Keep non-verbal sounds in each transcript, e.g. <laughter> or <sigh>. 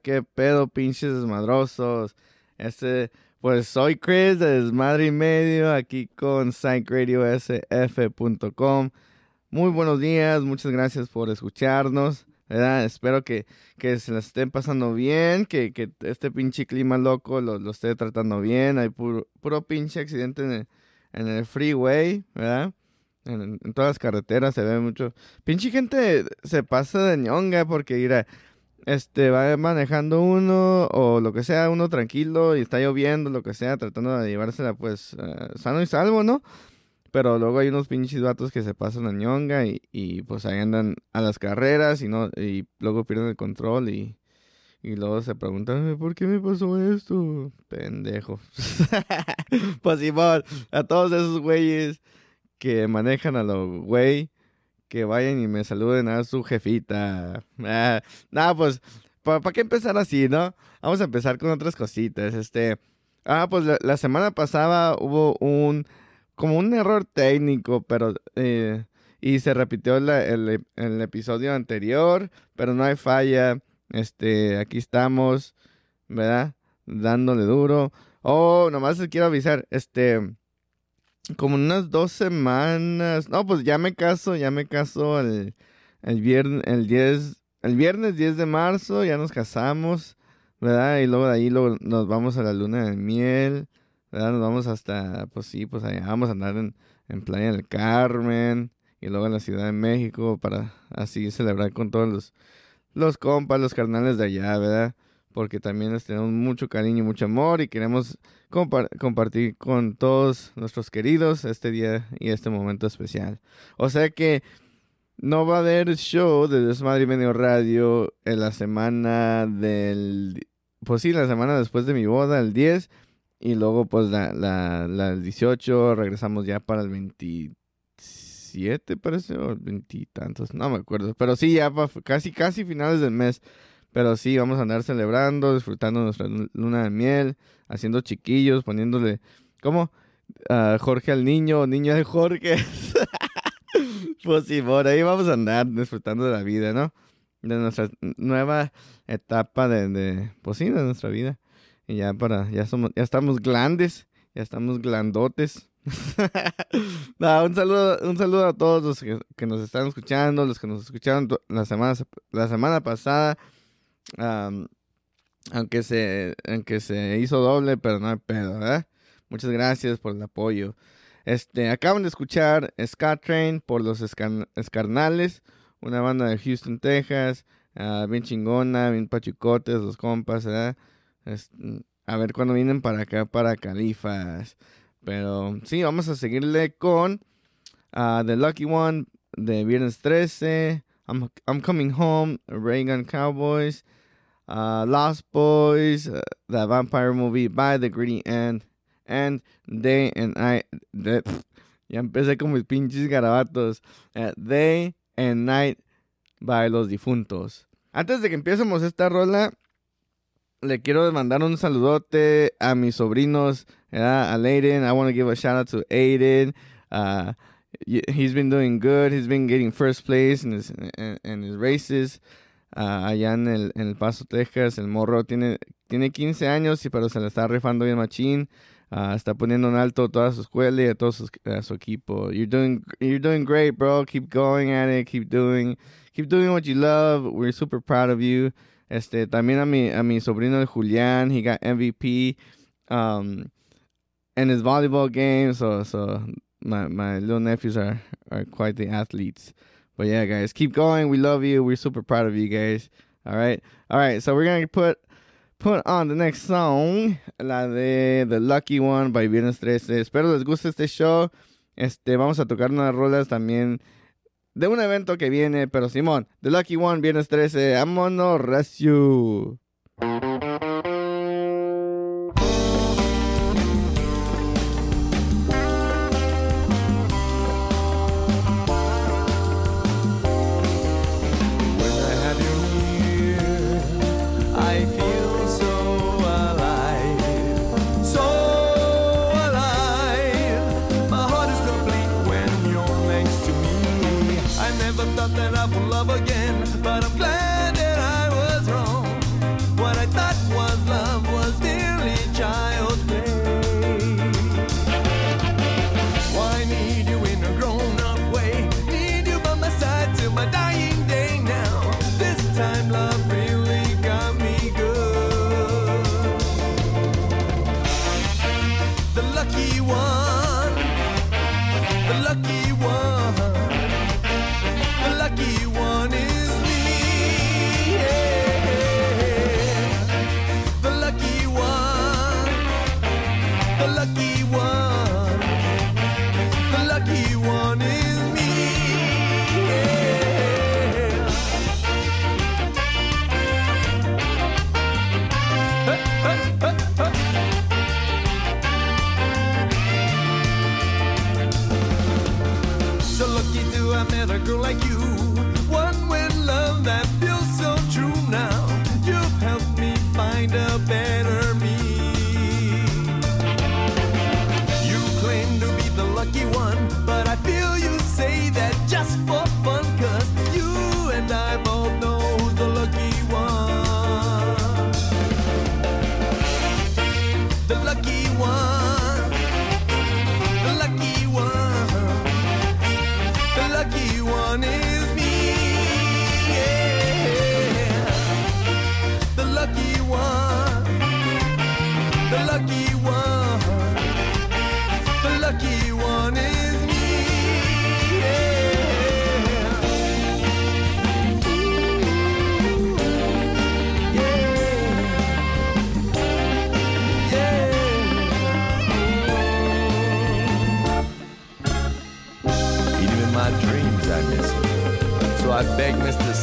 qué pedo, pinches desmadrosos. Este, pues soy Chris de Desmadre y Medio, aquí con psychradiosf.com. Muy buenos días, muchas gracias por escucharnos. ¿verdad? Espero que, que se la estén pasando bien, que, que este pinche clima loco lo, lo esté tratando bien. Hay puro, puro pinche accidente en el, en el freeway, ¿verdad? En, todas las carreteras se ve mucho. Pinche gente se pasa de ñonga porque, mira, este, va manejando uno o lo que sea, uno tranquilo y está lloviendo, lo que sea, tratando de llevársela pues uh, sano y salvo, ¿no? Pero luego hay unos pinches vatos que se pasan a ñonga y, y pues ahí andan a las carreras y no y luego pierden el control y, y luego se preguntan, ¿por qué me pasó esto? Pendejo. <laughs> pues igual, a todos esos güeyes que manejan a los güey que vayan y me saluden a su jefita. Ah, nada, pues, ¿para qué empezar así, no? Vamos a empezar con otras cositas. Este, ah, pues la, semana pasada hubo un, como un error técnico, pero, eh, y se repitió el, el, episodio anterior, pero no hay falla. Este, aquí estamos, ¿verdad? Dándole duro. Oh, nomás les quiero avisar, este, como unas dos semanas. No, pues ya me caso, ya me caso el, el viernes, el 10, el viernes 10 de marzo, ya nos casamos, ¿verdad? Y luego de ahí luego nos vamos a la luna de miel, ¿verdad? Nos vamos hasta, pues sí, pues allá vamos a andar en, en Playa del Carmen y luego en la Ciudad de México para así celebrar con todos los, los compas, los carnales de allá, ¿verdad? Porque también les tenemos mucho cariño y mucho amor y queremos compartir con todos nuestros queridos este día y este momento especial. O sea que no va a haber show de Desmadre y Medio Radio en la semana del... Pues sí, la semana después de mi boda, el 10. Y luego pues la, la, la 18 regresamos ya para el 27, parece, o 20 y tantos, no me acuerdo. Pero sí, ya casi, casi finales del mes. Pero sí, vamos a andar celebrando, disfrutando nuestra luna de miel, haciendo chiquillos, poniéndole, ¿cómo? Uh, Jorge al niño, niño de Jorge. <laughs> pues sí, por ahí vamos a andar disfrutando de la vida, ¿no? De nuestra nueva etapa de, de pues sí, de nuestra vida. Y ya para, ya somos, ya estamos grandes, ya estamos glandotes. <laughs> un saludo, un saludo a todos los que, nos están escuchando, los que nos escucharon la semana, la semana pasada. Aunque se, aunque se hizo doble, pero no hay pedo, ¿verdad? Muchas gracias por el apoyo. Este, acaban de escuchar Scott Train por los Escarnales, una banda de Houston, Texas, ah, bien chingona, bien pachicotes, los compas, ¿verdad? a ver cuándo vienen para acá, para Califas. Pero sí, vamos a seguirle con uh, The Lucky One de Viernes 13, I'm, I'm Coming Home, Reagan Cowboys, uh, Lost Boys, uh, The Vampire Movie by The Greedy End, and Day and Night. ya empecé con mis pinches garabatos. Uh, Day and Night by Los Difuntos. Antes de que empecemos esta rola, le quiero mandar un saludote a mis sobrinos, a Aiden. I want to give a shout out to Aiden. He's been doing good. He's been getting first place in his, in, his races. Uh, allá en el, en el Paso, Texas, el morro tiene, tiene 15 años, y pero se le está rifando bien machín. Uh, está poniendo en alto toda su escuela y a todo su, a su equipo. You're doing, you're doing great, bro. Keep going at it. Keep doing, keep doing what you love. We're super proud of you. Este, también a mi, a mi sobrino de Julián, he got MVP um, in his volleyball game. So, so my, my little nephews are, are quite the athletes. But yeah, guys, keep going. We love you. We're super proud of you guys. All right. All right. So we're to put put on the next song, la de The Lucky One by Viernes 13. Espero les guste este show. Este, vamos a tocar unas rolas también de un evento que viene, pero Simón, The Lucky One, viernes 13, vámonos, Racio.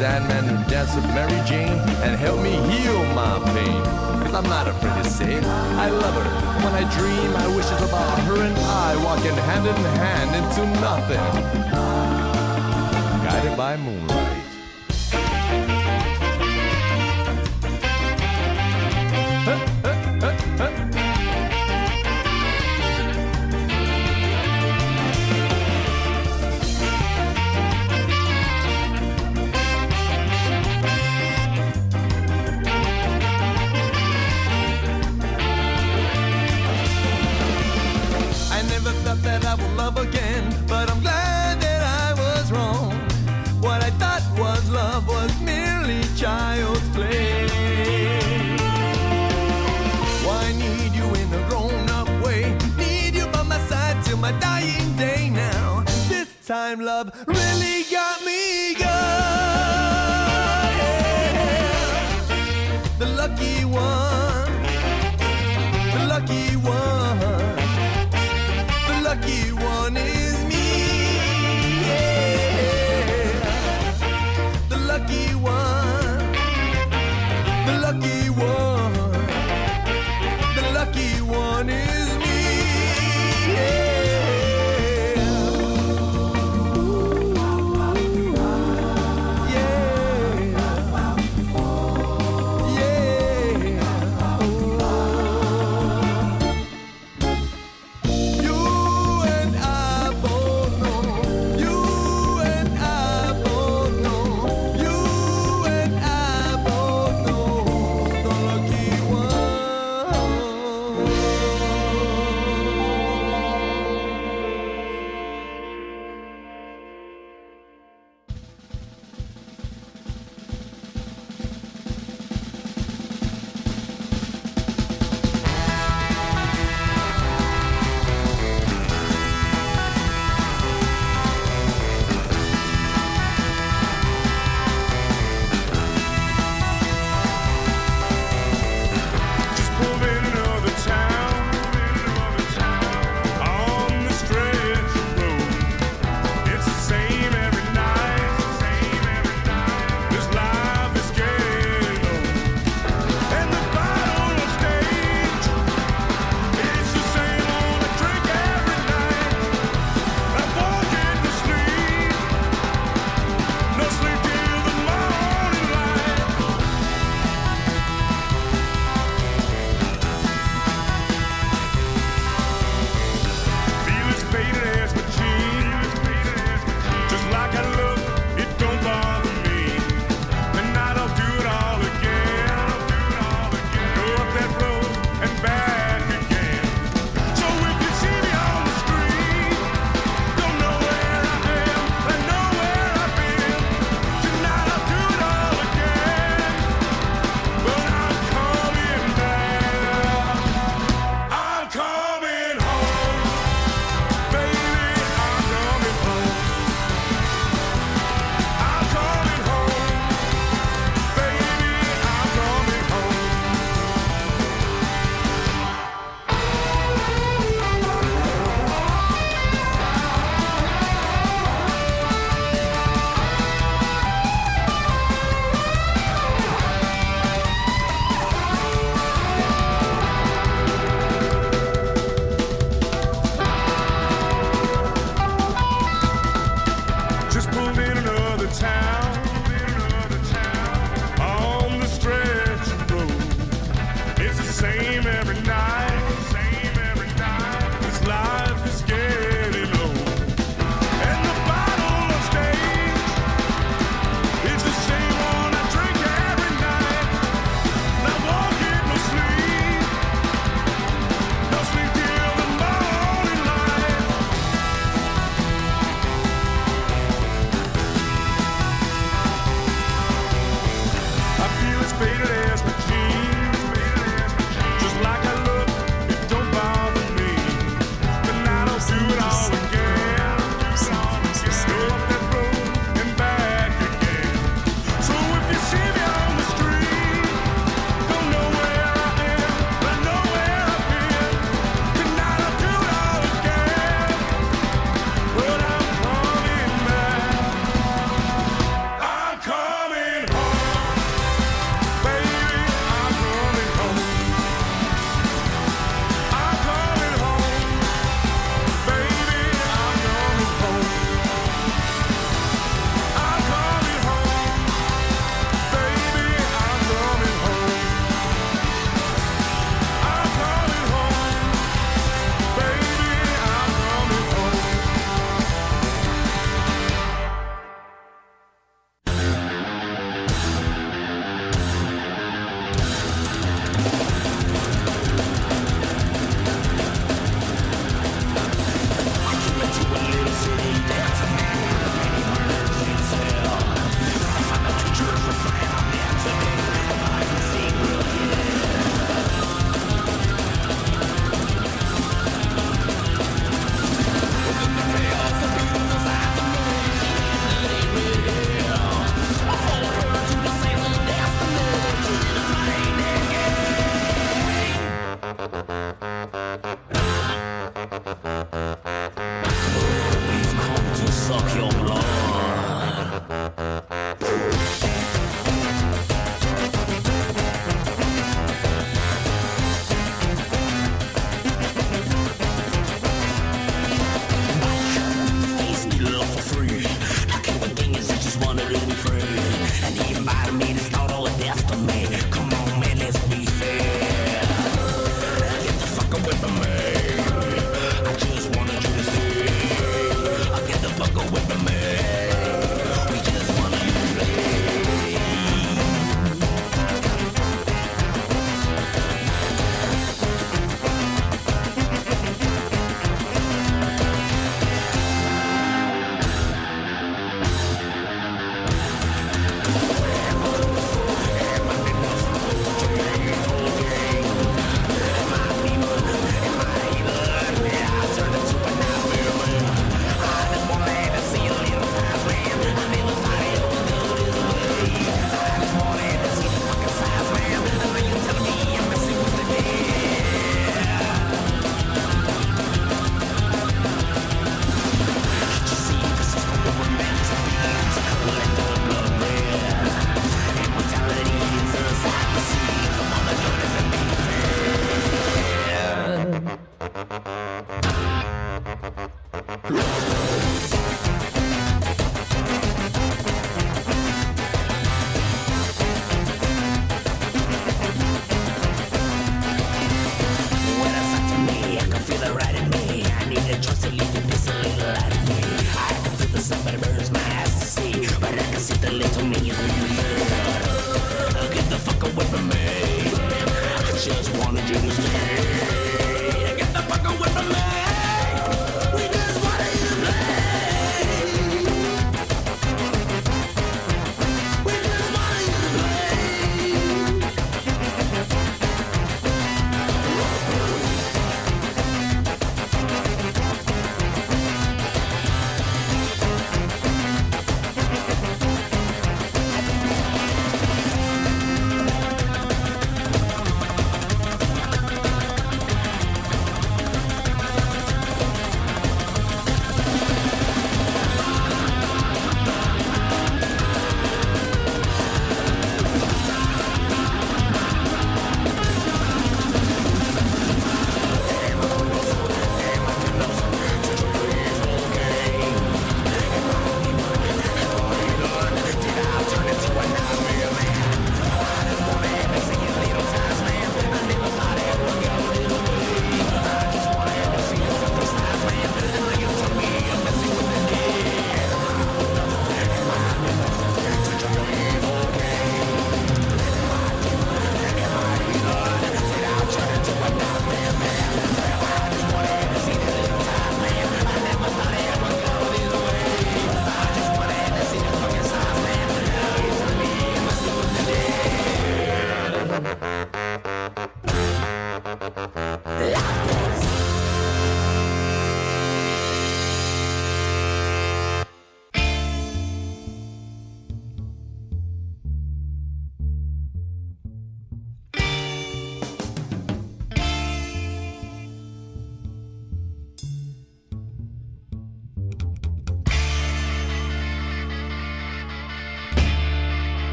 Sandman to dance with Mary Jane and help me heal my pain. I'm not afraid to say I love her. When I dream, I wish it's about her and I walking hand in hand into nothing. Guided by moonlight. Love really got me good. The lucky one,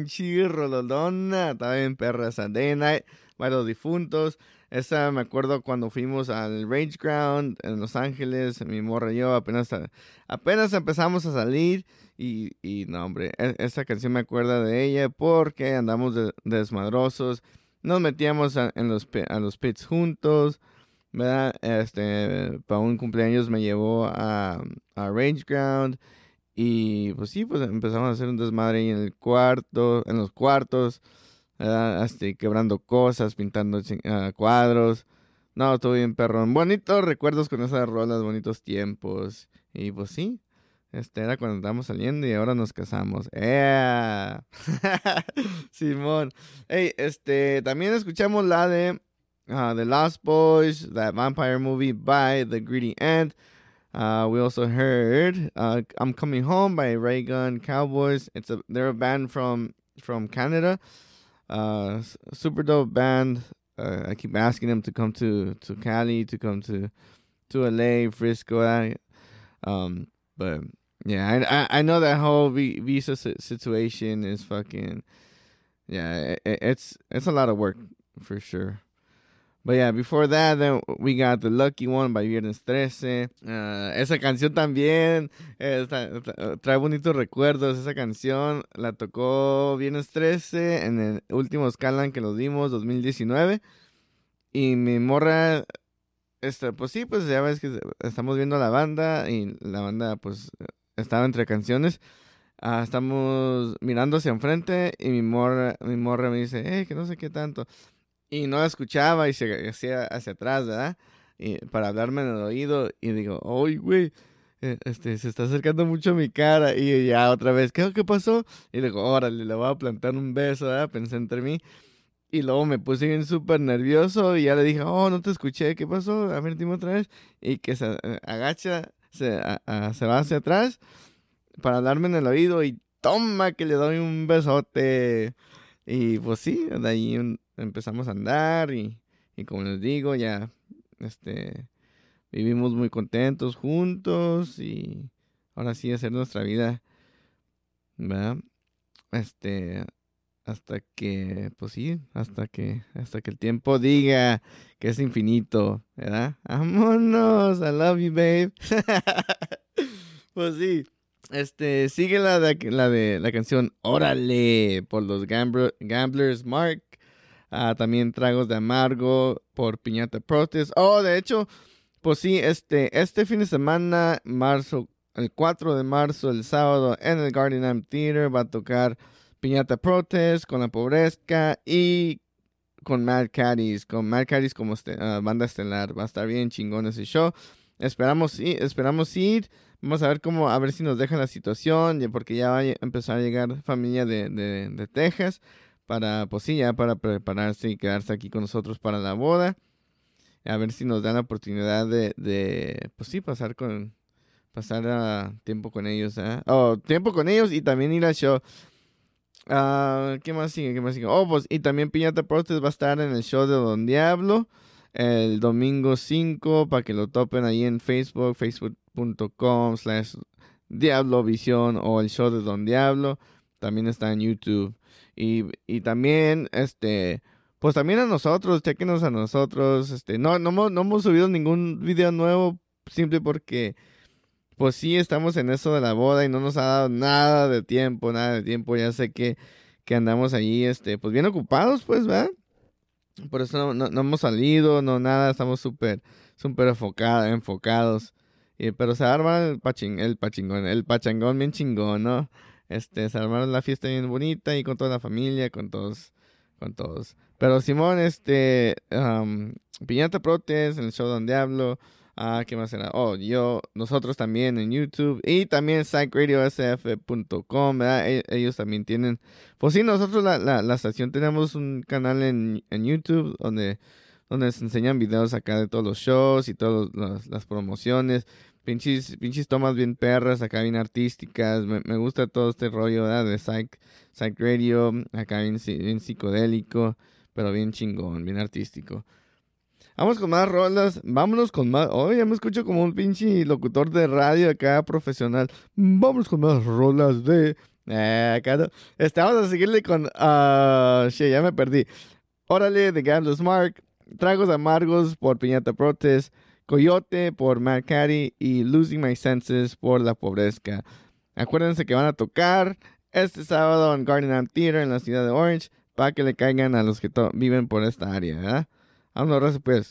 pinche rolodona. Estaba bien perra esa. Day and Night, los difuntos. Esa me acuerdo cuando fuimos al Rage Ground en Los Ángeles. Mi morra y yo apenas, apenas empezamos a salir. Y, y no, hombre, e, esta canción me acuerda de ella porque andamos de, desmadrosos. Nos metíamos en los, a los pits juntos. ¿verdad? Este, para un cumpleaños me llevó a, a Rage Ground. Y pues sí, pues empezamos a hacer un desmadre ahí en el cuarto, en los cuartos. Este, quebrando cosas, pintando uh, cuadros. No, todo bien perrón. Bonitos recuerdos con esas rolas, bonitos tiempos. Y pues sí, este era cuando estábamos saliendo y ahora nos casamos. ¡Eh! <laughs> Simón. Hey, este, también escuchamos la de uh, The Lost Boys, that vampire movie by The Greedy Ant. Uh, we also heard uh, "I'm Coming Home" by Ray Gun Cowboys. It's a they're a band from from Canada. Uh, super dope band. Uh, I keep asking them to come to to Cali, to come to to LA, Frisco. Um, but yeah, I I know that whole visa situation is fucking. Yeah, it, it's it's a lot of work for sure. But yeah, before that, then we got The Lucky One by Viernes 13. Uh, esa canción también trae bonitos recuerdos. Esa canción la tocó Viernes 13 en el último Scalan que lo dimos, 2019. Y mi morra, este, pues sí, pues ya ves que estamos viendo la banda y la banda pues estaba entre canciones. Uh, estamos mirando hacia enfrente y mi morra, mi morra me dice, eh, que no sé qué tanto. Y no escuchaba y se hacía hacia atrás, ¿verdad? Y para hablarme en el oído. Y digo, ¡ay, güey! E, este, se está acercando mucho a mi cara. Y ya otra vez, ¿qué, qué pasó? Y digo, órale, le voy a plantar un beso, ¿verdad? Pensé entre mí. Y luego me puse bien súper nervioso y ya le dije, oh, no te escuché, ¿qué pasó? A ver, dime otra vez. Y que se eh, agacha, se, se va hacia atrás para hablarme en el oído y toma que le doy un besote. Y pues sí, de ahí empezamos a andar y, y como les digo, ya este vivimos muy contentos juntos y ahora sí hacer nuestra vida, ¿verdad? Este, hasta que, pues sí, hasta que, hasta que el tiempo diga que es infinito, ¿verdad? <laughs> Vámonos, I love you, babe. <laughs> pues sí, este, sigue la de la, de, la canción Órale por los Gamblers Mark Ah, también tragos de amargo por Piñata Protest. Oh, de hecho, pues sí, este, este fin de semana, marzo, el 4 de marzo, el sábado, en el Guardian Theater va a tocar Piñata Protest con la pobreza y con Mad Caddies, con Mad Caddies como este, ah, banda estelar. Va a estar bien chingón ese show. Esperamos, esperamos ir. Vamos a ver cómo, a ver si nos deja la situación, porque ya va a empezar a llegar familia de, de, de Texas para, pues sí, ya para prepararse y quedarse aquí con nosotros para la boda. A ver si nos dan la oportunidad de, de pues sí, pasar con, pasar tiempo con ellos, ¿eh? Oh, tiempo con ellos y también ir al show. Ah, ¿Qué más sigue? ¿Qué más sigue? Oh, pues, y también Piñata Protest va a estar en el show de Don Diablo el domingo 5 para que lo topen ahí en Facebook, facebook.com slash Diablo Visión o el show de Don Diablo. También está en YouTube. Y, y también, este, pues también a nosotros, chequenos a nosotros. Este, no, no, no hemos subido ningún video nuevo, simple porque, pues sí, estamos en eso de la boda y no nos ha dado nada de tiempo, nada de tiempo. Ya sé que, que andamos allí, este, pues bien ocupados, pues, ¿verdad? Por eso no, no, hemos salido, no nada, estamos súper, súper enfocados. Y, pero se arma el, paching, el pachingón, el pachangón bien chingón, ¿no? Este, se armaron la fiesta bien bonita y con toda la familia, con todos, con todos. Pero Simón, este, Piñata Protes el show donde hablo. Ah, ¿qué más era? Oh, yo, nosotros también en YouTube y también psychradiosf.com, ¿verdad? E, ellos también tienen, pues sí, nosotros la, la, la estación tenemos un canal en, en YouTube donde, donde se enseñan videos acá de todos los shows y todas las promociones. Pinches, pinches tomas bien perras, acá bien artísticas. Me, gusta todo este rollo de psych, psych radio, acá bien psicodélico, pero bien chingón, bien artístico. Vamos con más rolas, vámonos con más. Oye, ya me escucho como un pinche locutor de radio acá profesional. Vamos con más rolas de Eh, acá no. Este, a seguirle con. shit, ya me perdí. Órale, de Gamblers Mark. Tragos amargos por Piñata Protest. Coyote por Mad Caddy. Y Losing My Senses por La Pobrezca. Acuérdense que van a tocar este sábado en Garden Theater en la ciudad de Orange. Para que le caigan a los que viven por esta área, ¿verdad? Vámonos, raza, pues.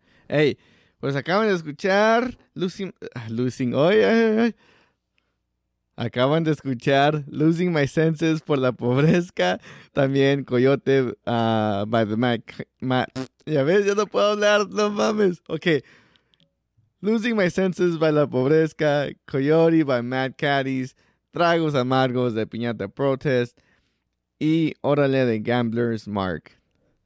hey, pues acaban de escuchar Losing, ah, Losing, ay, ay, ay. Acaban de escuchar Losing My Senses por la pobrezca. También Coyote ah, by the Mac. Ma- ya ves, yo no puedo hablar, no mames. Ok. Losing My Senses by la pobrezca. Coyote by Mad Caddies. Tragos amargos de Piñata Protest. Y Órale de Gamblers Mark.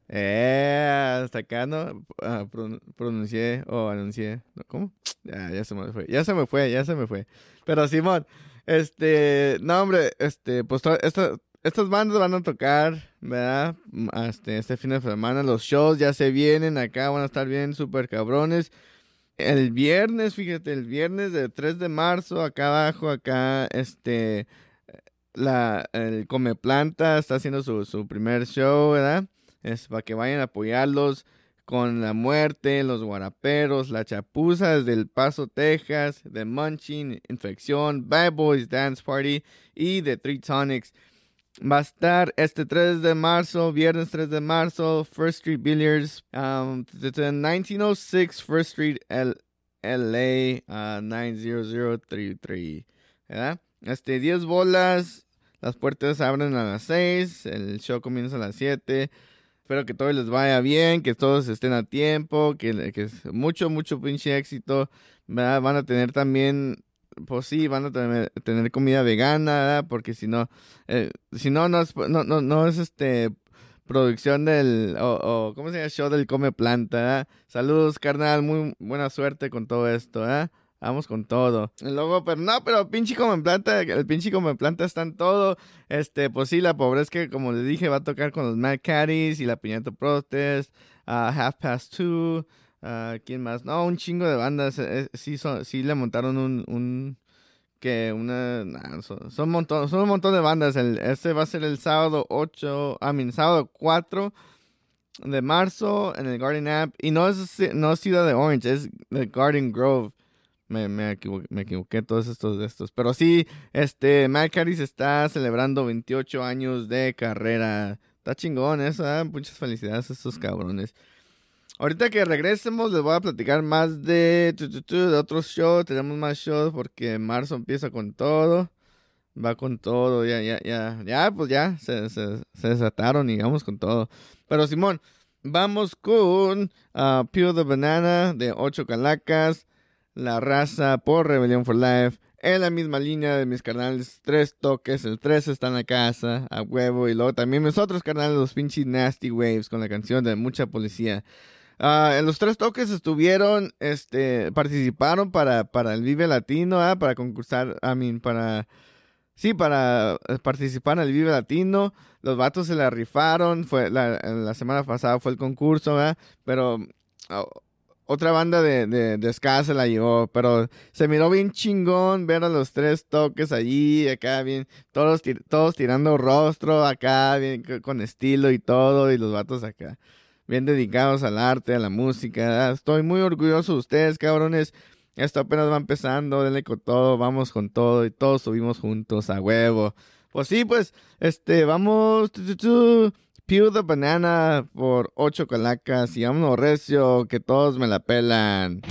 Eh, hasta acá no Ah, pron- pronuncié o anuncié. ¿No? ¿Cómo? Ya, <tsk> ya se me fue. Ya se me fue, ya se me fue. Pero Simón, este, no hombre, este, pues esta- estas bandas van a tocar, ¿verdad? Este, este fin de semana. Los shows ya se vienen acá, van a estar bien súper cabrones. El viernes, fíjate, el viernes del 3 de marzo, acá abajo, acá, este, la, el Come Planta está haciendo su, su primer show, ¿verdad? Es para que vayan a apoyarlos con la muerte, los guaraperos, la chapuza desde El Paso, Texas, The Munching, Infección, Bad Boys Dance Party y The Three Tonics. Va a estar este 3 de marzo, viernes 3 de marzo, First Street Billiards, um, desde 1906 First Street, L LA, uh, 90033, ¿verdad? Este, 10 bolas, las puertas abren a las 6, el show comienza a las 7. Espero que todo les vaya bien, que todos estén a tiempo, que, que mucho, mucho pinche éxito. Van a tener también, pues sí, van a tener, tener comida vegana. Porque si no, eh, si no, no es, no, no, no es este producción del, o, o, ¿cómo se llama? Show del Come Planta. Saludos, carnal, muy buena suerte con todo esto, ¿verdad? Vamos con todo. Y luego, pero no, pero pinche como en planta, el pinche como en planta está en todo. Este, pues sí, la pobreza que, como les dije, va a tocar con los Mad Caddies y la Piñata Protest, uh, Half Past Two, Ah, ¿Quién más? No, un chingo de bandas. eh, eh, sí, sí le montaron un, un que una nah, son, son montón, son un montón de bandas. El, este va a ser el sábado 8, I mean, sábado 4 de marzo en el Garden App. Y no es, no es Ciudad de Orange, es el Garden Grove. Me, me, equivo- me equivoqué todos estos de estos. Pero sí, este, Mad Caddies está celebrando 28 años de carrera. Está chingón eso, ¿eh? Muchas felicidades a estos cabrones. Ahorita que regresemos les voy a platicar más de, de otros shows. Tenemos más shows porque marzo empieza con todo. Va con todo, ya, ya, ya, ya, pues ya, se, se, desataron y vamos con todo. Pero Simón, vamos con ah, Peel the Banana de 8 calacas. La raza por Rebellion for Life. En la misma línea de mis canales, tres toques. El 3 está en la casa, a huevo. Y luego también mis otros canales, los pinches Nasty Waves, con la canción de Mucha Policía. Ah, en los tres toques estuvieron, este, participaron para, para el Vive Latino, ah, para concursar, I mean, para, sí, para eh, participar en el Vive Latino. Los vatos se la rifaron, fue, la, semana pasada fue el concurso, ah, pero ah, otra banda de, de, de ska se la llevó, pero se miró bien chingón ver a los tres toques allí, acá bien, todos, tir- todos tirando rostro, acá bien con estilo y todo, y los vatos acá bien dedicados al arte, a la música. Ah, Estoy muy orgulloso de ustedes, cabrones. Esto apenas va empezando, denle con todo, vamos con todo y todos subimos juntos a huevo. Pues sí, pues, este, vamos, tu, Pew the Banana por ocho calacas y vámonos recio, que todos me la pelan.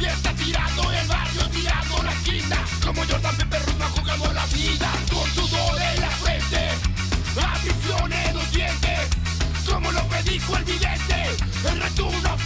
fiesta tirando el barrio, tirando la esquina. Como Jordan Pepe Runa jugando la vida. Con sudor en la frente, aficiones los dientes. Como lo predijo el vidente, el retorno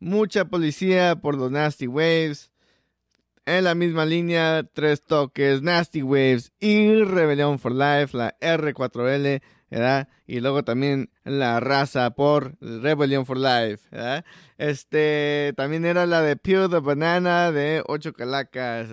Mucha policía por los Nasty Waves. En la misma línea, tres toques, Nasty Waves y Rebellion for Life, la R4L, ¿verdad? Y luego también la raza por Rebellion for Life, ¿verdad? Este, también era la de Peel the Banana de Ocho Calacas.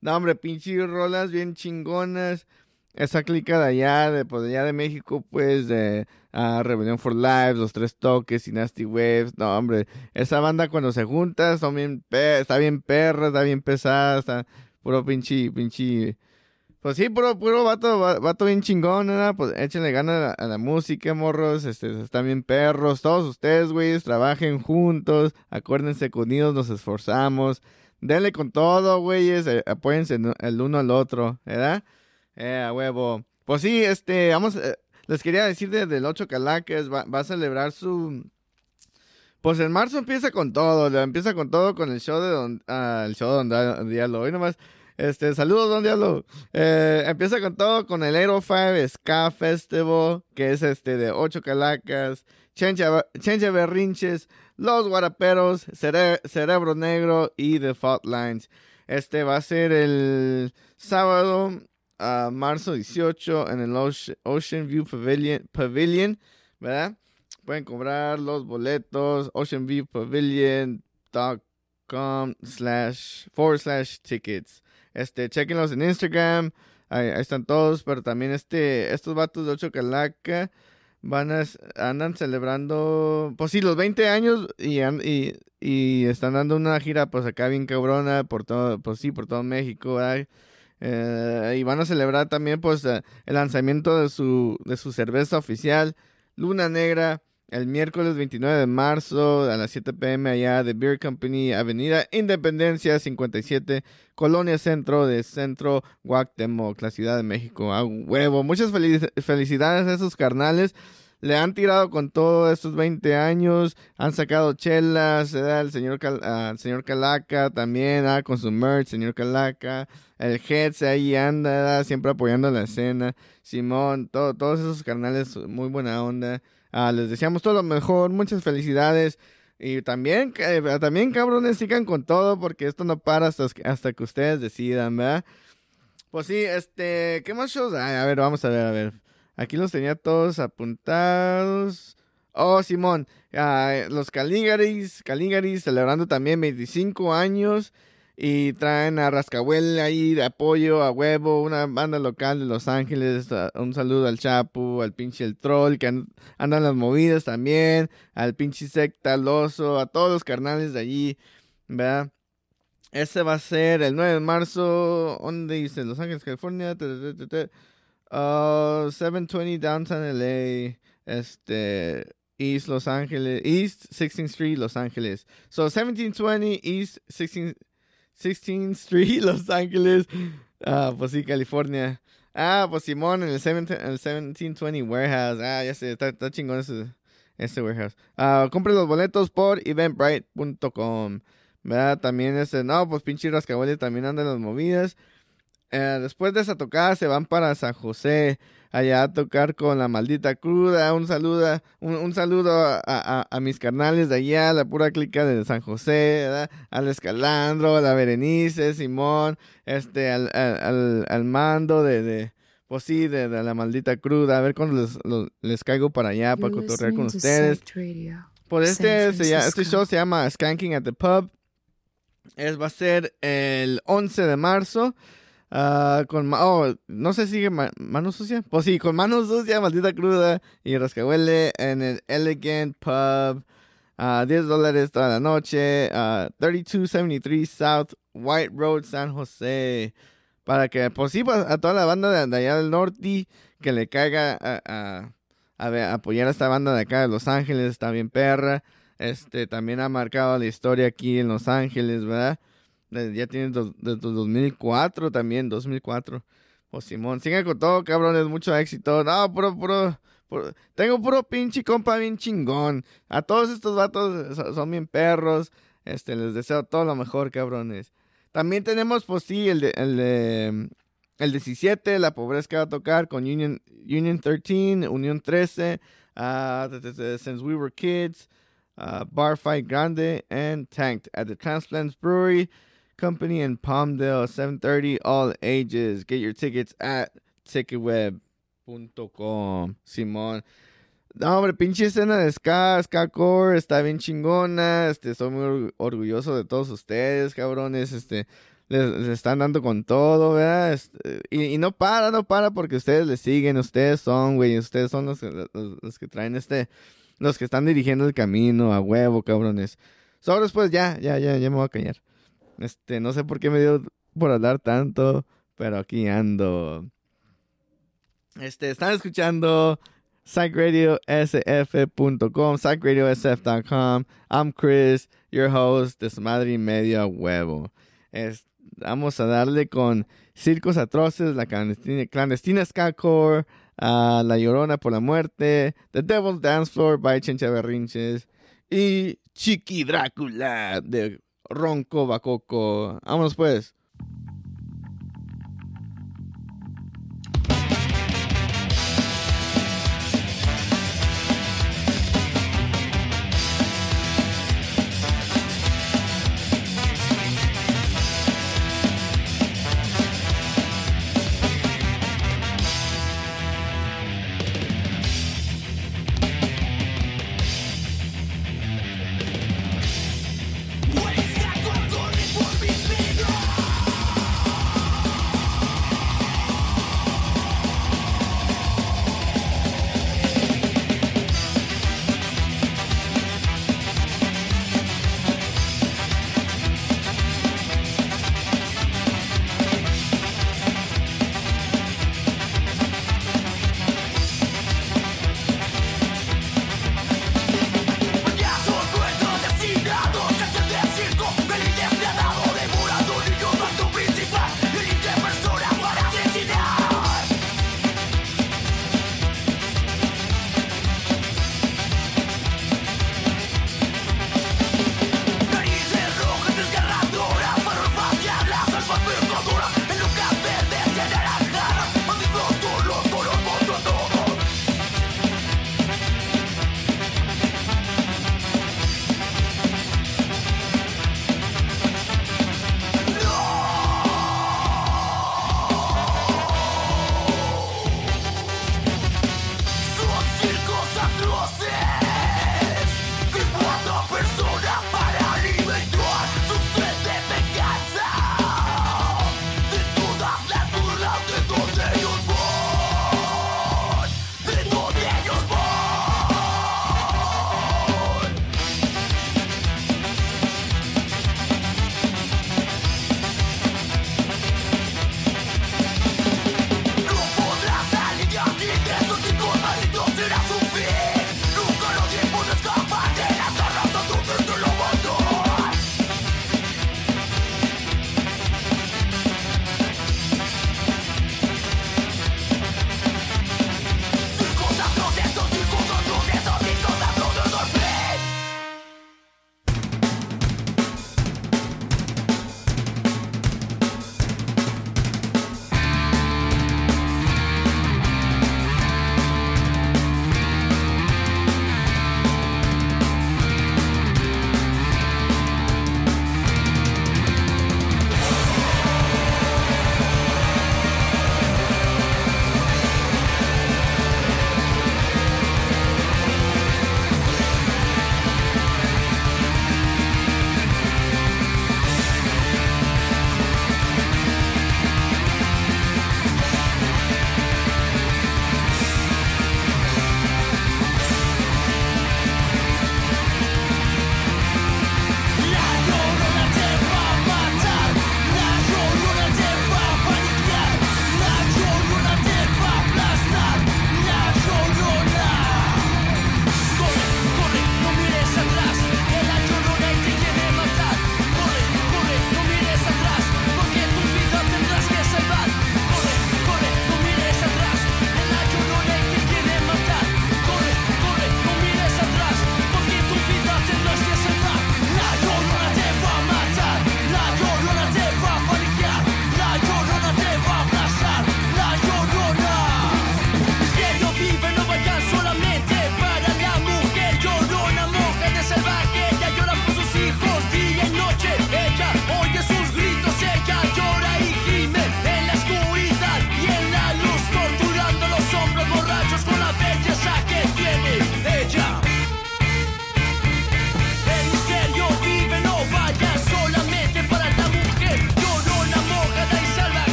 No, hombre, pinche rolas bien chingonas. Esa clica de allá, de, pues, allá de México, pues, de ah, Rebellion for Life, Los Tres Toques y Nasty Waves. No, hombre, esa banda cuando se junta son bien está bien perra, está bien pesada, está puro pinche, pinche... Pues sí, puro, puro vato, va- vato bien chingón, ¿verdad? Pues échenle ganas a la, música, morros, este, están bien perros. Todos ustedes, güeyes, trabajen juntos, acuérdense que unidos nos esforzamos. Denle con todo, güeyes, eh, apóyense el uno al otro, ¿verdad? Eh, huevo. Pues sí, este, vamos, eh, les quería decir desde el 8 Calacas, va, va a celebrar su... Pues en marzo empieza con todo, empieza con todo con el show de Don, ah, el show de Don Dia- Diablo. Hoy nomás, este, saludos Don Diablo. Eh, empieza con todo con el 805 Ska Festival, que es este de 8 Calacas, Chencha, Chencha Berrinches, Los Guaraperos, Cere- Cerebro Negro y The Fault Lines. Este va a ser el sábado, a marzo 18, en el Oce- Ocean View Pavilion, Pavilion, ¿verdad? Pueden comprar los boletos, oceanviewpavilion.com slash, forward slash tickets. Este, chequenlos en Instagram, ahí, están todos, pero también este, estos vatos de Ocho Calaca van a, andan celebrando, pues sí, los 20 años y, y, y están dando una gira, pues acá bien cabrona, por todo, pues sí, por todo México, ¿verdad? Eh, y van a celebrar también, pues, eh, el lanzamiento de su, de su cerveza oficial, Luna Negra, el miércoles 29 de marzo a las 7 pm allá de Beer Company, Avenida Independencia 57, Colonia Centro de Centro Guactemoc, la Ciudad de México. A huevo. Muchas felici- felicidades a esos carnales. Le han tirado con todo estos 20 años, han sacado chelas, ¿verdad? el señor, Cal- ah, señor Calaca también, ah, con su merch, señor Calaca, el Heads ahí anda, ¿verdad? siempre apoyando la escena, Simón, todo, todos esos carnales, muy buena onda. Ah, les deseamos todo lo mejor, muchas felicidades. Y también, eh, también cabrones, sigan con todo porque esto no para hasta, hasta que ustedes decidan, ¿verdad? Pues sí, este, ¿qué más shows? hay? a ver, vamos a ver, a ver. Aquí los tenía todos apuntados. Oh, Simón, ah, los Caligaris, Caligaris celebrando también 25 años y traen a Rascahuel ahí de apoyo a huevo, una banda local de Los Ángeles. ah, Un saludo al Chapu, al pinche El Troll, que an- andan las movidas también, al pinche Secta, al Oso, a todos los carnales de allí, ¿verdad? Ese va a ser el 9 de marzo, ¿dónde dice? Los Ángeles, California. Ta, ta. Ah, 720 Downtown LA, este, East Los Ángeles, East 16th Street, Los Ángeles. So 1720 East 16, 16th Street, <laughs> Los Ángeles. Ah, pues sí, California. Ah, pues Simón en el, 17 en el 1720 Warehouse. Ah, ya sé, está, está chingón ese, ese warehouse. Ah, compre los boletos por eventbrite.com. ¿Verdad? También este, no, pues pinche rascahuele también andan las movidas. Eh, después de esa tocada se van para San José, allá a tocar con la maldita cruda. Un saludo, un, un saludo a, a- a mis carnales de allá, la pura clica de San José, ¿verdad? Al Escalandro, a la Berenice, Simón, este, al, al, al- mando de, de, pues sí, de, de la maldita cruda. A ver cuando les, los- les caigo para allá, para You're cotorrear con ustedes. Pues este, se llama- este show se llama Skanking at the Pub. Es, va a ser el 11 de marzo. Ah, con, oh, no sé si sigue ma- Mano Sucia. Pues sí, con Mano Sucia, Maldita Cruda y Rascahuele en el Elegant Pub. a 10 dólares toda la noche. ah, 3273 South White Road, San José. Para que, pues sí, pues, a toda la banda de, de allá del norte que le caiga a, a- a apoyar a esta banda de acá de Los Ángeles. Está bien perra. Este, también ha marcado la historia aquí en Los Ángeles, ¿verdad? Ya tiene dos- desde 2004 también, 2004. Pues Simón, sigan con todo, cabrones, mucho éxito. No, puro, puro, puro- tengo puro pinche compa bien chingón. A todos estos vatos so- son bien perros. Este, les deseo todo lo mejor, cabrones. También tenemos, pues sí, el de, el de, el 17, la pobreza va a tocar con Union, Union 13, Unión 13, ah, t- t- t- Since We Were Kids, uh, Bar Fight Grande, and Tanked at the Transplants Brewery. Company in Palmdale, 7:30, all ages. Get your tickets at ticketweb.com. Simón. No, hombre, pinche escena de ska, ska core, está bien chingona. Este, estoy muy orgu- orgulloso de todos ustedes, cabrones. Este, les, les están dando con todo, ¿verdad? Este, y, no para, no para porque ustedes le siguen, ustedes son, güey, ustedes son los, los, los que traen este, los que están dirigiendo el camino a huevo, cabrones. Solo después ya, ya, ya, ya me voy a callar. Este, no sé por qué me dio por hablar tanto, pero aquí ando. Este, están escuchando psychradiosf.com, psychradiosf.com. I'm Chris, your host, Desmadre y Medio a Huevo. Vamos a darle con Circos Atroces, la clandestina, clandestina Skacore, a La Llorona por la Muerte, The Devil's Dance Floor by Chencha Berrinches y Chiqui Drácula de Ronco Bacoco. Vámonos pues.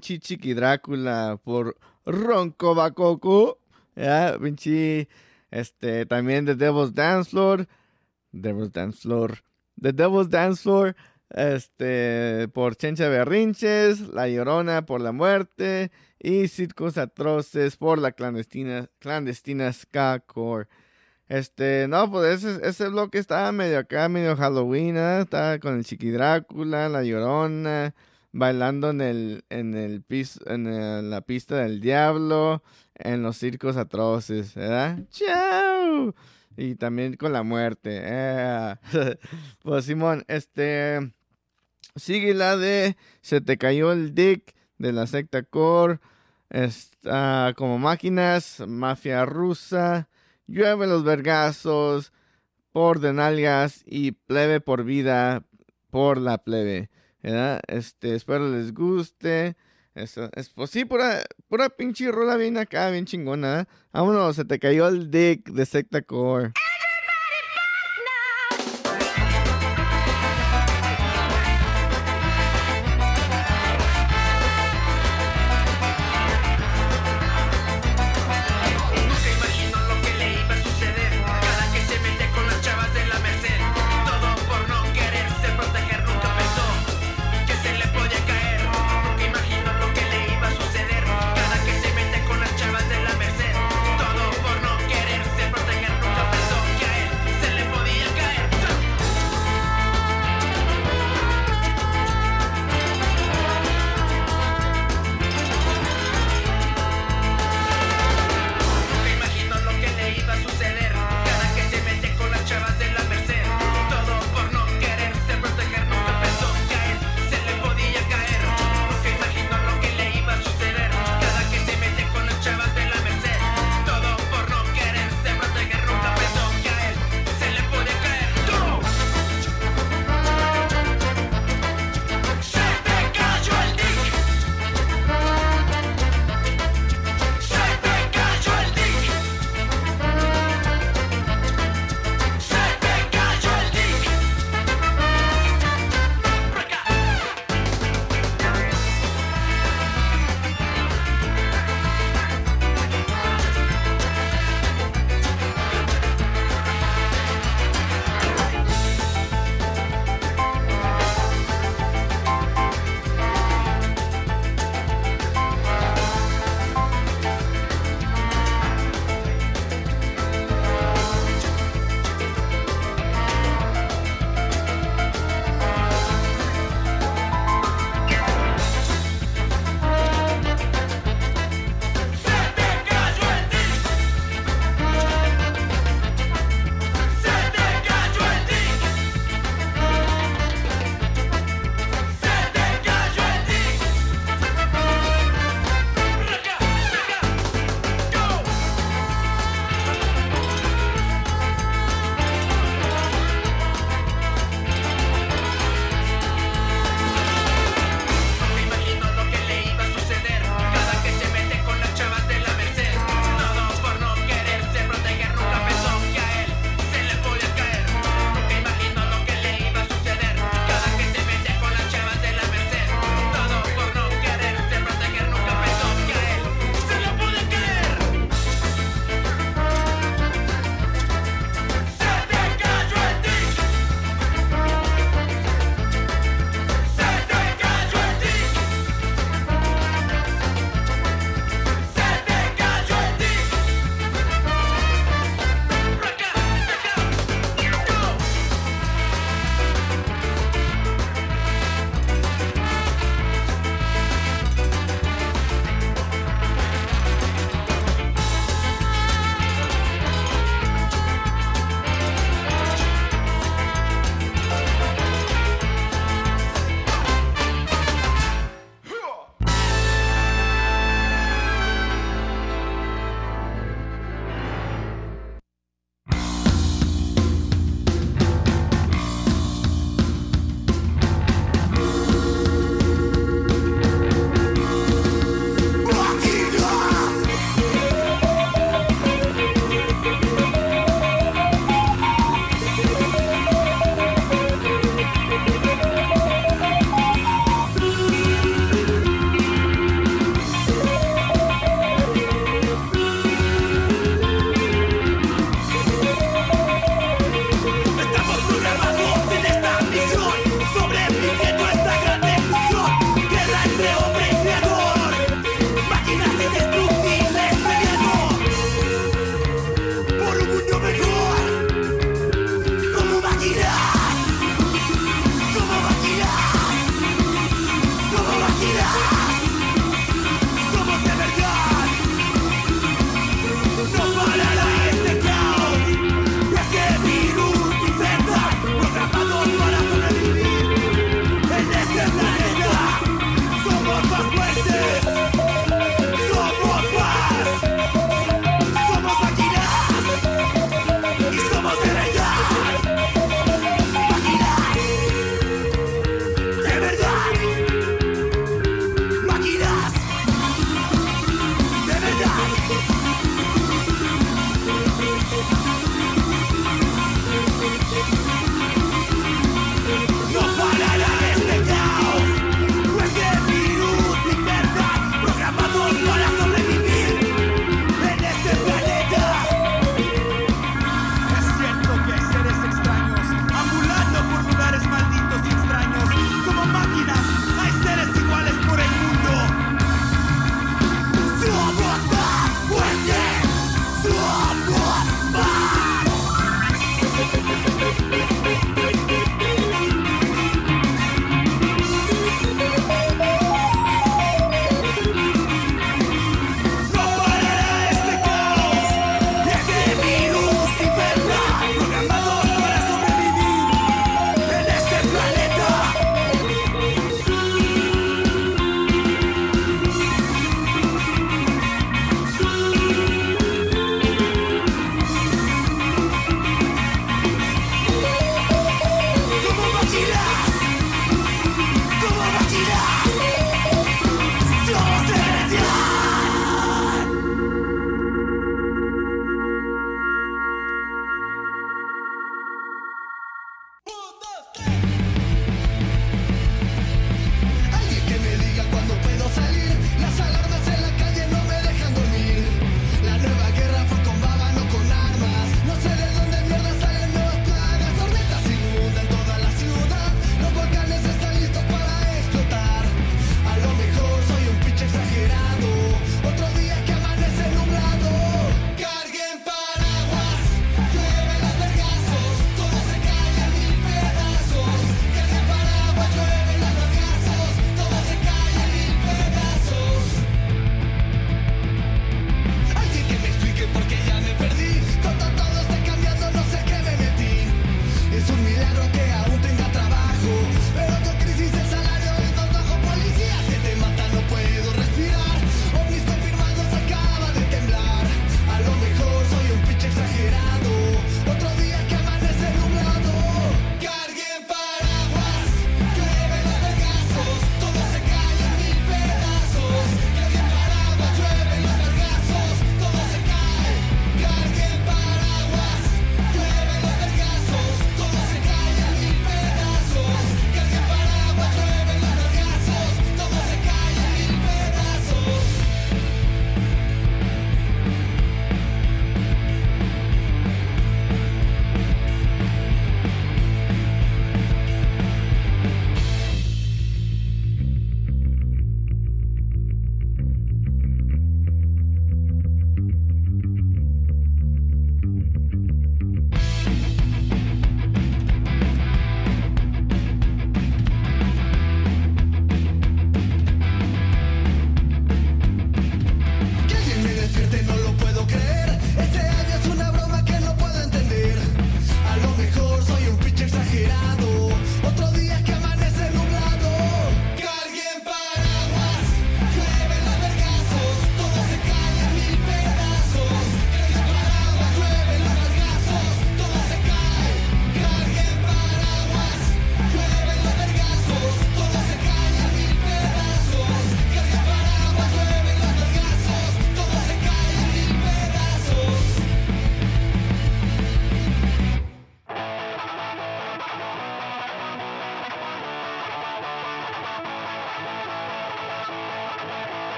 Pinche Chiqui Drácula por Ronco Bacoco. Ya. Este, también The Devil's Dance Floor. Devil's Dance Floor. The Devil's Dance Floor. Este, por Chencha Berrinches. La Llorona por la muerte. Y Circos Atroces por la clandestina, clandestina Ska Core. Este, no, pues ese, ese bloque estaba medio acá, medio Halloween, ¿eh? Estaba con el Chiqui Drácula, la Llorona, bailando en el, en el piso, en la pista del diablo, en los circos atroces, ¿verdad? ¡Chao! Y también con la muerte. eh. <laughs> pues Simón, este, sigue la de Se te cayó el dick de la secta core, está como máquinas, mafia rusa. Llueve los vergazos por de nalgas y plebe por vida por la plebe. ¿Verdad? Este, espero les guste. Eso, es, pues sí, pura, pura pinche rola bien acá, bien chingona. ¿eh? Vámonos, se te cayó el dick de Secta Core.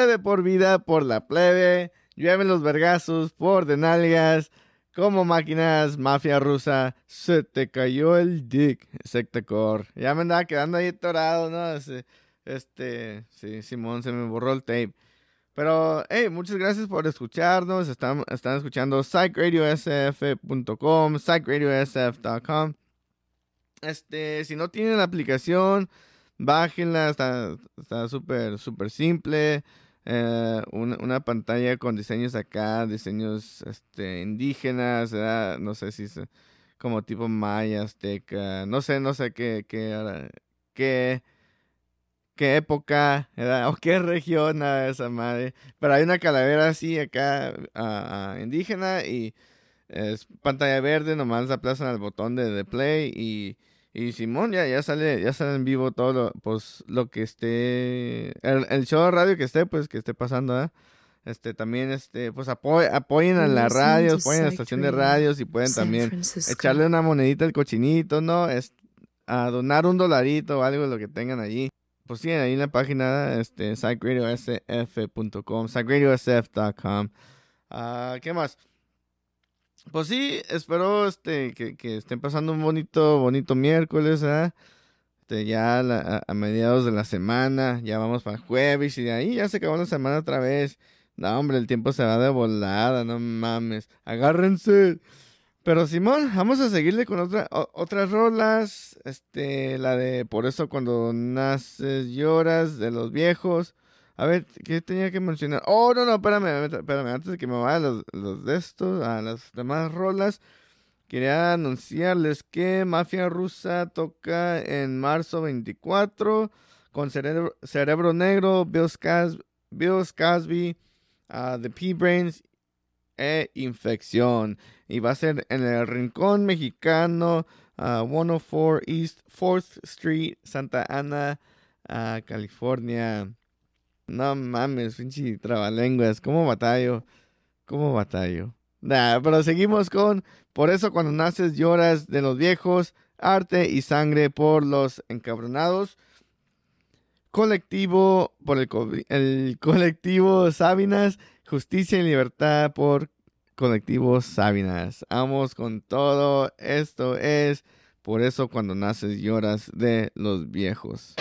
Plebe por vida, por la plebe. Llueven los vergazos por de nalgas. Como máquinas, mafia rusa. Se te cayó el dick, sectacor. Ya me andaba quedando ahí atorado, ¿no? Este, este, sí, Simón, se me borró el tape. Pero, hey, muchas gracias por escucharnos. Están, están escuchando psychradiosf.com, psychradiosf.com. Este, si no tienen la aplicación, bájenla, está está súper, súper simple. Eh, una, pantalla con diseños acá, diseños este, indígenas, no sé si es como tipo maya, azteca, no sé, no sé qué, qué, qué, qué época, <laughs> o qué región esa madre. Pero hay una calavera así acá, ah, indígena, y es pantalla verde, nomás aplazan al botón de, de play y... Y Simón ya, ya sale, ya sale en vivo todo lo, pues lo que esté, el, el show de radio que esté, pues que esté pasando, ¿eh? Este, también, este, pues apoy- apoyen a la radio, apoyen a la estación de Radio, radios y pueden también echarle una monedita al cochinito, ¿no? Es, a donar un dolarito o algo de lo que tengan allí. Pues sí, ahí en la página, este, psychradiosf.com, psychradiosf.com. Ah, ¿Qué más? Pues sí, espero este, que, que estén pasando un bonito, bonito miércoles, ¿ah? Este, ya a, la- a- mediados de la semana, ya vamos para jueves y de ahí ya se acabó la semana otra vez. No, hombre, el tiempo se va de volada, no mames. Agárrense. Pero Simón, vamos a seguirle con otra, o- otras rolas. Este, la de Por eso cuando naces lloras, de los viejos. A ver, ¿qué tenía que mencionar? Oh, no, no, espérame, espérame, antes de que me vaya los, los de estos, a las demás rolas. quería anunciarles que Mafia Rusa toca en marzo 24 con Cerebro, Negro, Bill, Scas- Bill ah, The P-Brains e Infección. Y va a ser en el Rincón Mexicano, ah, 104 East 4th Street, Santa Ana, ah, California. No mames, pinche trabalenguas. ¿Cómo batallo? ¿Cómo batallo? Nah, pero seguimos con Por eso cuando naces lloras de los viejos, arte y sangre por los encabronados. Colectivo por el, co- el colectivo Sabinas, justicia y libertad por colectivo Sabinas. Vamos con todo. Esto es Por eso cuando naces lloras de los viejos.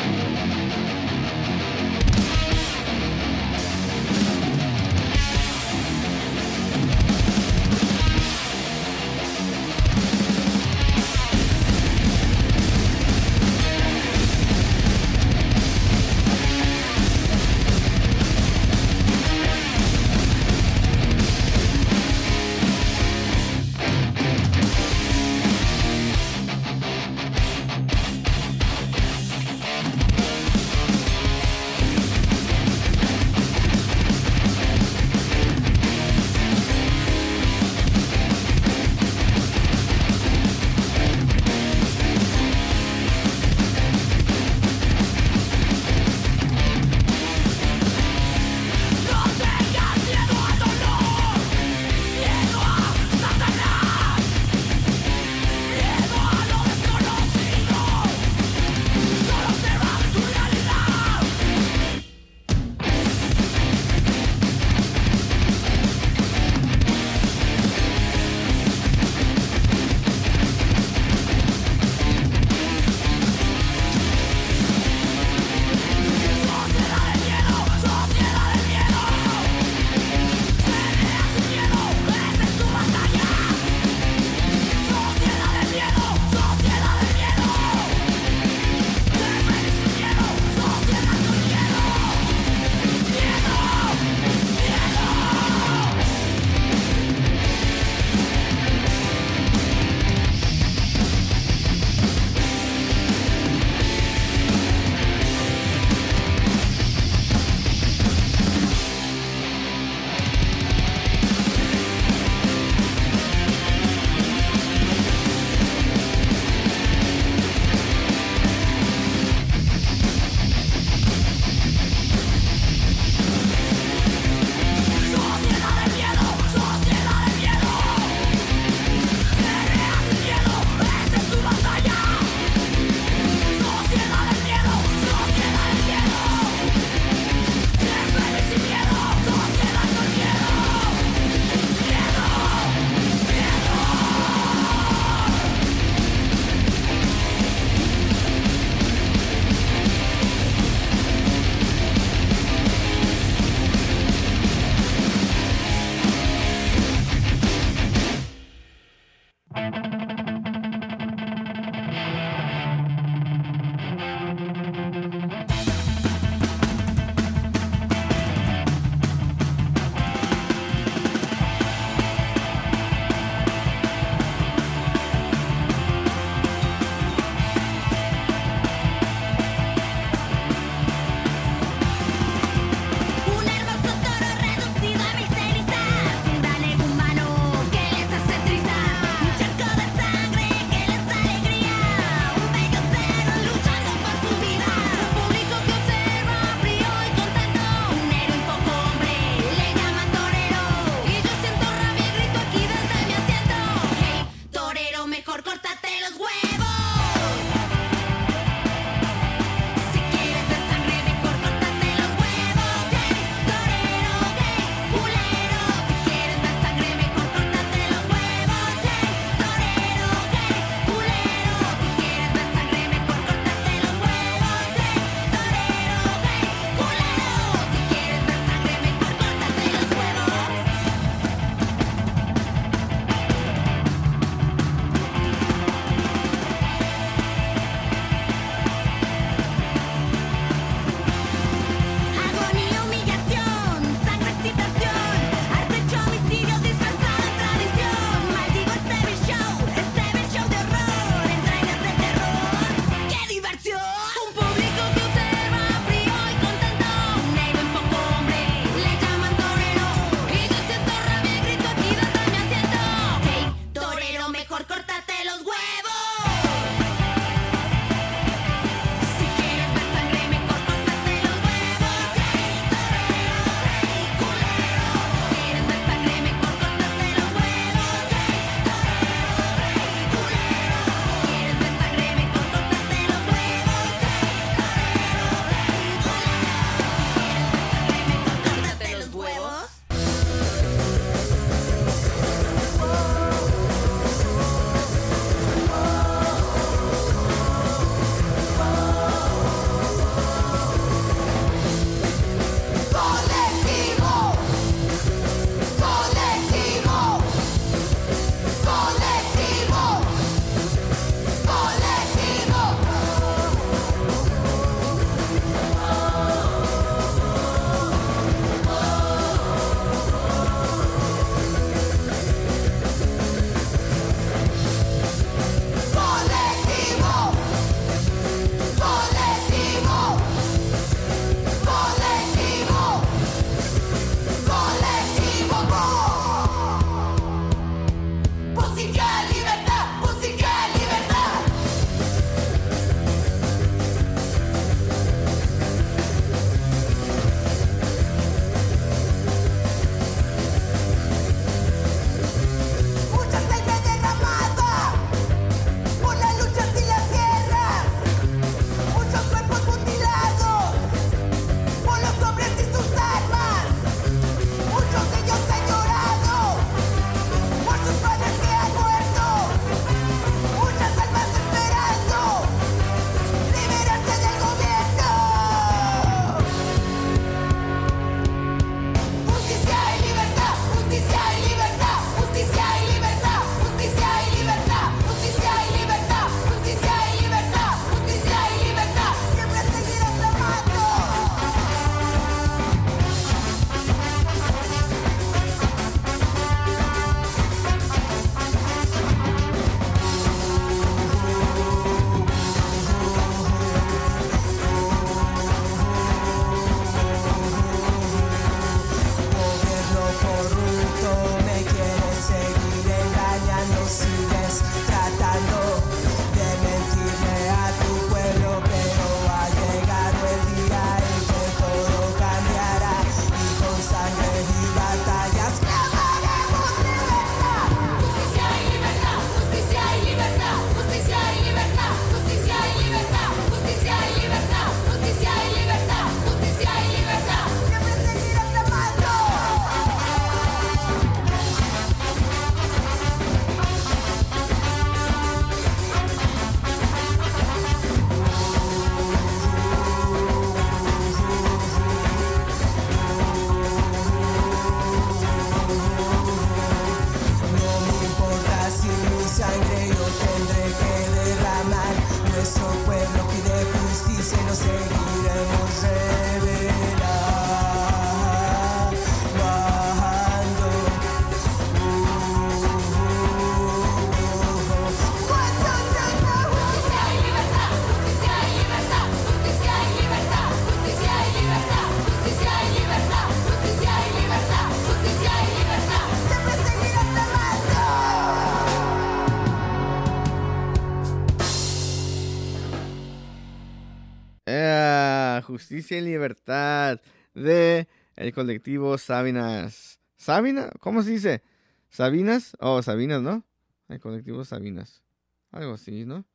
Justicia y Libertad de el colectivo Sabinas. ¿Sabina? ¿Cómo se dice? ¿Sabinas? Oh, Sabinas, ¿no? El colectivo Sabinas. Algo así, ¿no?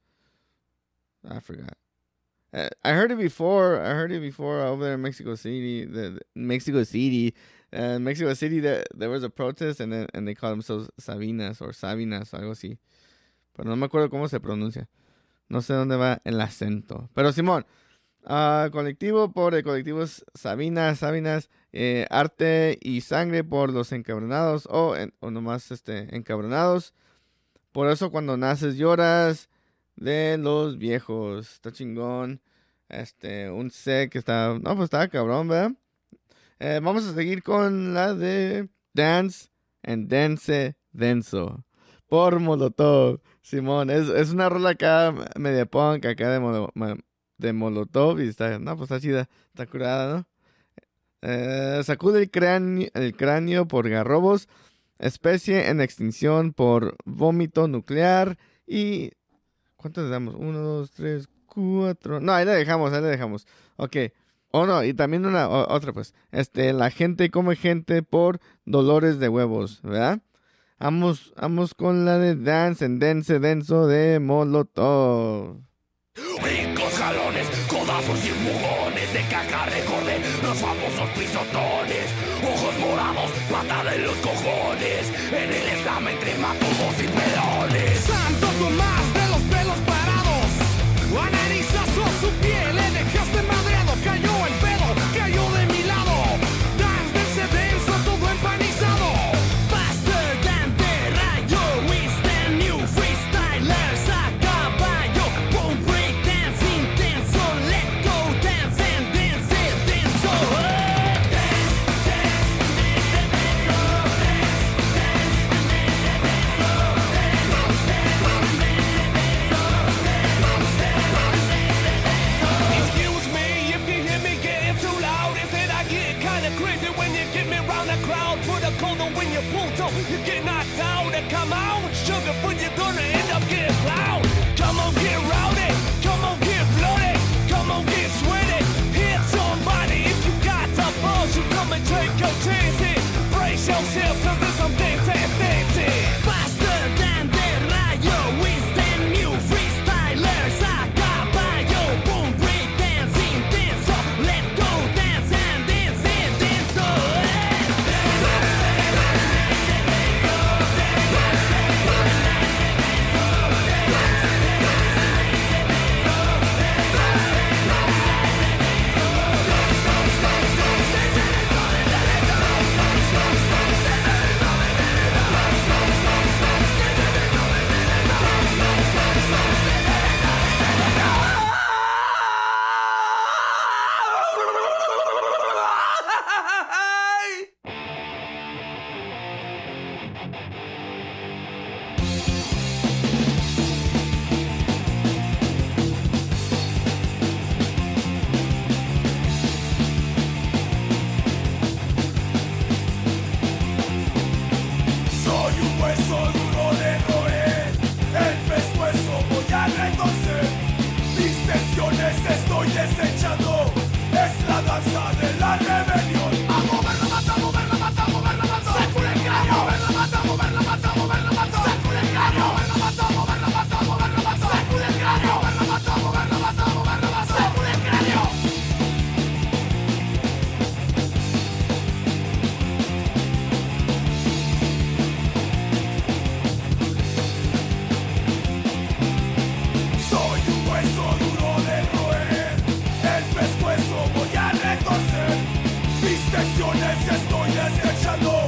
I forgot. Uh, I heard it before. I heard it before over there in Mexico City. The, Mexico City, uh, Mexico City. There, there was a protest, and and they called themselves Sabinas or Sabinas o algo así. Pero no me acuerdo cómo se pronuncia. No sé dónde va el acento. Pero Simón, ah, colectivo por el colectivo Sabinas, Sabinas, eh, arte y sangre por los encabronados o, nomás este, encabronados. Por eso cuando naces lloras de los viejos. Está chingón. Este, un set que está. No, pues está cabrón, ¿verdad? Eh, vamos a seguir con la de Dance and Dance Denso. Por Molotov. Simón, es, es una rola acá media punk, acá de, Molo- ma- de Molotov. Y está, no, pues está chida, está curada, ¿no? Eh, sacude el cráneo, el cráneo por garrobos. Especie en extinción por vómito nuclear. Y ¿Cuántos damos? Uno, dos, tres, cuatro. No, ahí le dejamos, ahí le dejamos. Ok. Oh, no, y también una, otra, pues. Este, la gente come gente por dolores de huevos, ¿verdad? Vamos, vamos con la de Dance and Dance Denso de Molotov. Codazos y empujones de caca recordé los famosos pisotones. Ojos morados, patada en los cojones. En el eslam entre matubos y pelones. Mis tensiones estoy desechando,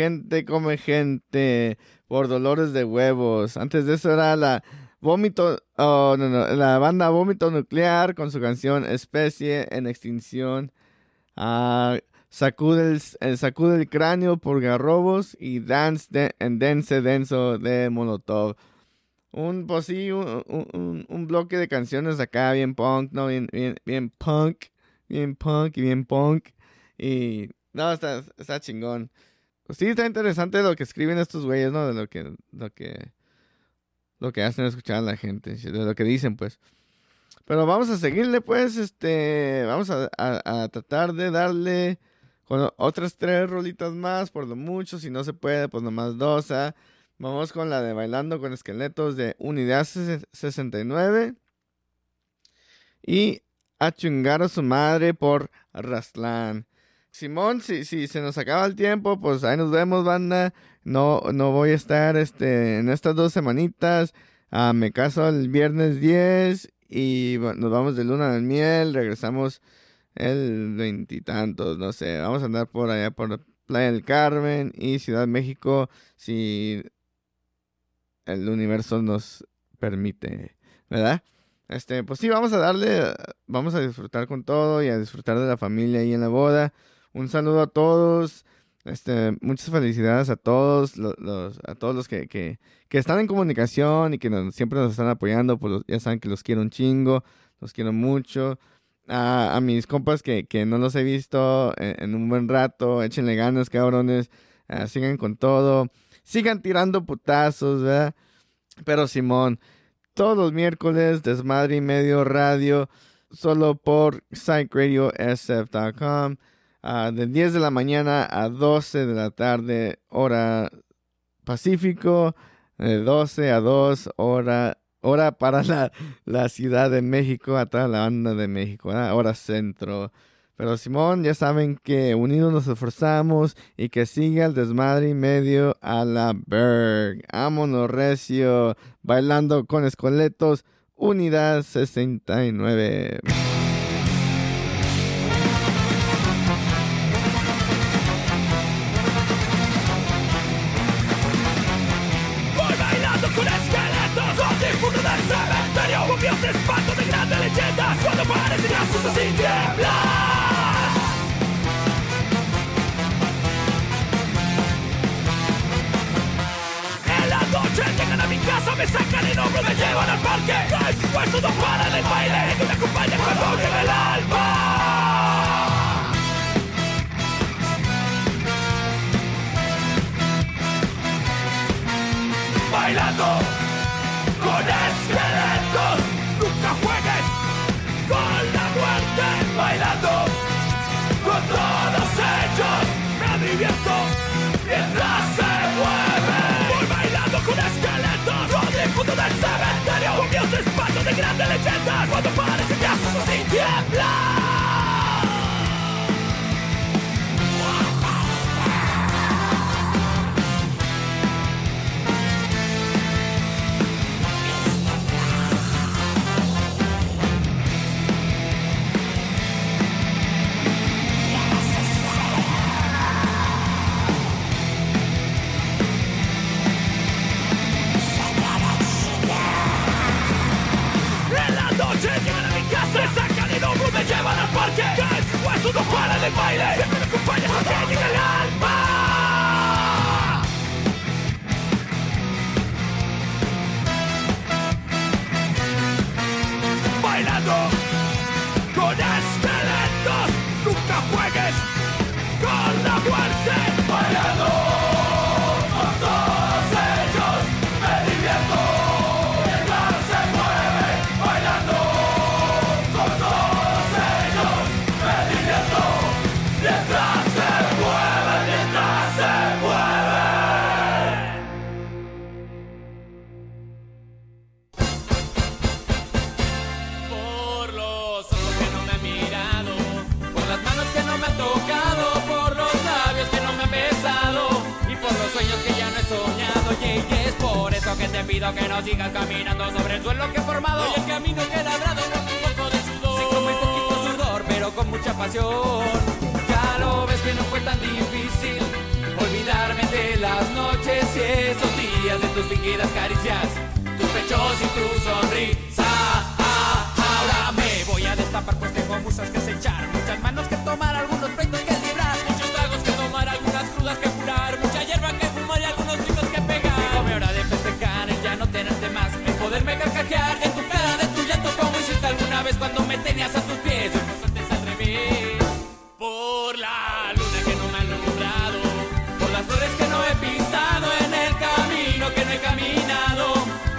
gente come gente por dolores de huevos. Antes de eso era la vómito, oh, no, no, la banda Vómito Nuclear con su canción Especie en Extinción. Ah, sacude, el, el sacude el cráneo por Garrobos y Dance de, en Dense Denso de Molotov. Un, pues sí, un- un- un bloque de canciones acá bien punk, ¿no? Bien, bien, bien punk, bien punk y bien punk. Y no, está, está chingón. Pues sí, está interesante lo que escriben estos güeyes, ¿no? De lo que, lo que, lo que hacen escuchar a la gente, de lo que dicen, pues. Pero vamos a seguirle, pues, este, vamos a, a- tratar de darle con otras tres rolitas más, por lo mucho, si no se puede, pues nomás dos, ¿ah? Vamos con la de Bailando con Esqueletos de Unidad 69. Y a chingar a su madre por Rastlán. Simón, si, si se nos acaba el tiempo, pues ahí nos vemos, banda. No, no voy a estar este, en estas dos semanitas. Ah, me caso el viernes 10 y nos vamos de luna de miel. Regresamos el veintitantos, no sé. Vamos a andar por allá por Playa del Carmen y Ciudad México si el universo nos permite, ¿verdad? Este, pues sí, vamos a darle, vamos a disfrutar con todo y a disfrutar de la familia ahí en la boda. Un saludo a todos, este, muchas felicidades a todos lo- los, a todos los que, que, están en comunicación y que siempre nos están apoyando, pues ya saben que los quiero un chingo, los quiero mucho. A, mis compas que, que no los he visto en, un buen rato, échenle ganas, cabrones, sigan con todo, sigan tirando putazos, ¿verdad? Pero Simón, todos los miércoles, Desmadre y Medio Radio, solo por psychradiosf.com, ah, de 10 de la mañana a 12 de la tarde, hora Pacífico, de 12 a 2, hora, hora para la, la Ciudad de México, a toda la banda de México, hora centro. Pero Simón, ya saben que unidos nos esforzamos y que siga el desmadre y medio a la Berg. Ámonos recio, bailando con esqueletos, unidad 69. Espanto de grandes leyendas Cuando parecen asustas y tiemblas En la noche llegan a mi casa Me sacan el hombro, me llevan al parque. Después todo para el baile Que me acompaña cuando llega el alba bailando de grandes leyendas. Cuando parece que asustas sin tiembla. En Después uno para del baile, siempre me acompañas hasta que llegue el alma. Que te pido que no sigas caminando sobre el suelo que he formado. El camino que he labrado con un poco de sudor. Sí, con muy poquito sudor, pero con mucha pasión. Ya lo ves que no fue tan difícil olvidarme de las noches y esos días de tus fingidas caricias, tus pechos y tu sonrisa. Me tenías a tus pies, un paso antes al revés. Por la luna que no me ha alumbrado, por las flores que no he pisado en el camino que no he caminado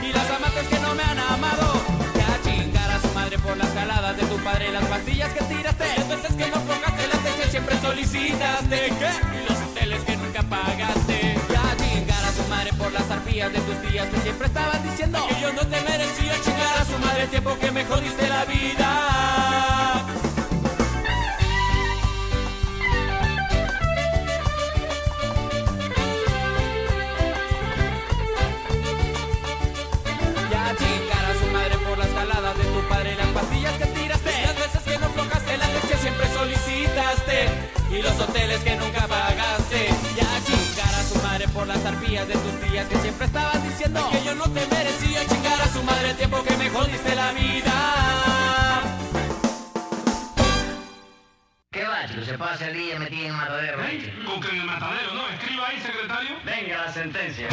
y las amantes que no me han amado. Ya chingar a su madre por las caladas de tu padre las pastillas que tiraste, las veces que no aflojaste, las que siempre solicitaste, ¿qué? días de tus días tú siempre estabas diciendo que yo no te merecía chingar a su madre el tiempo que me jodiste la vida. Ya chingar a su madre por las jaladas de tu padre, las pastillas que tiraste, las veces que no flojaste, la leche siempre solicitaste y los hoteles que nunca pagaste por las arpías de tus días que siempre estabas diciendo que yo no te merecía chingar a su madre el tiempo que me jodiste la vida. ¿Qué va. Se pasa el día metido en el matadero. ¿Eh? Que en el matadero, no? Escriba ahí, secretario. Venga, la sentencia.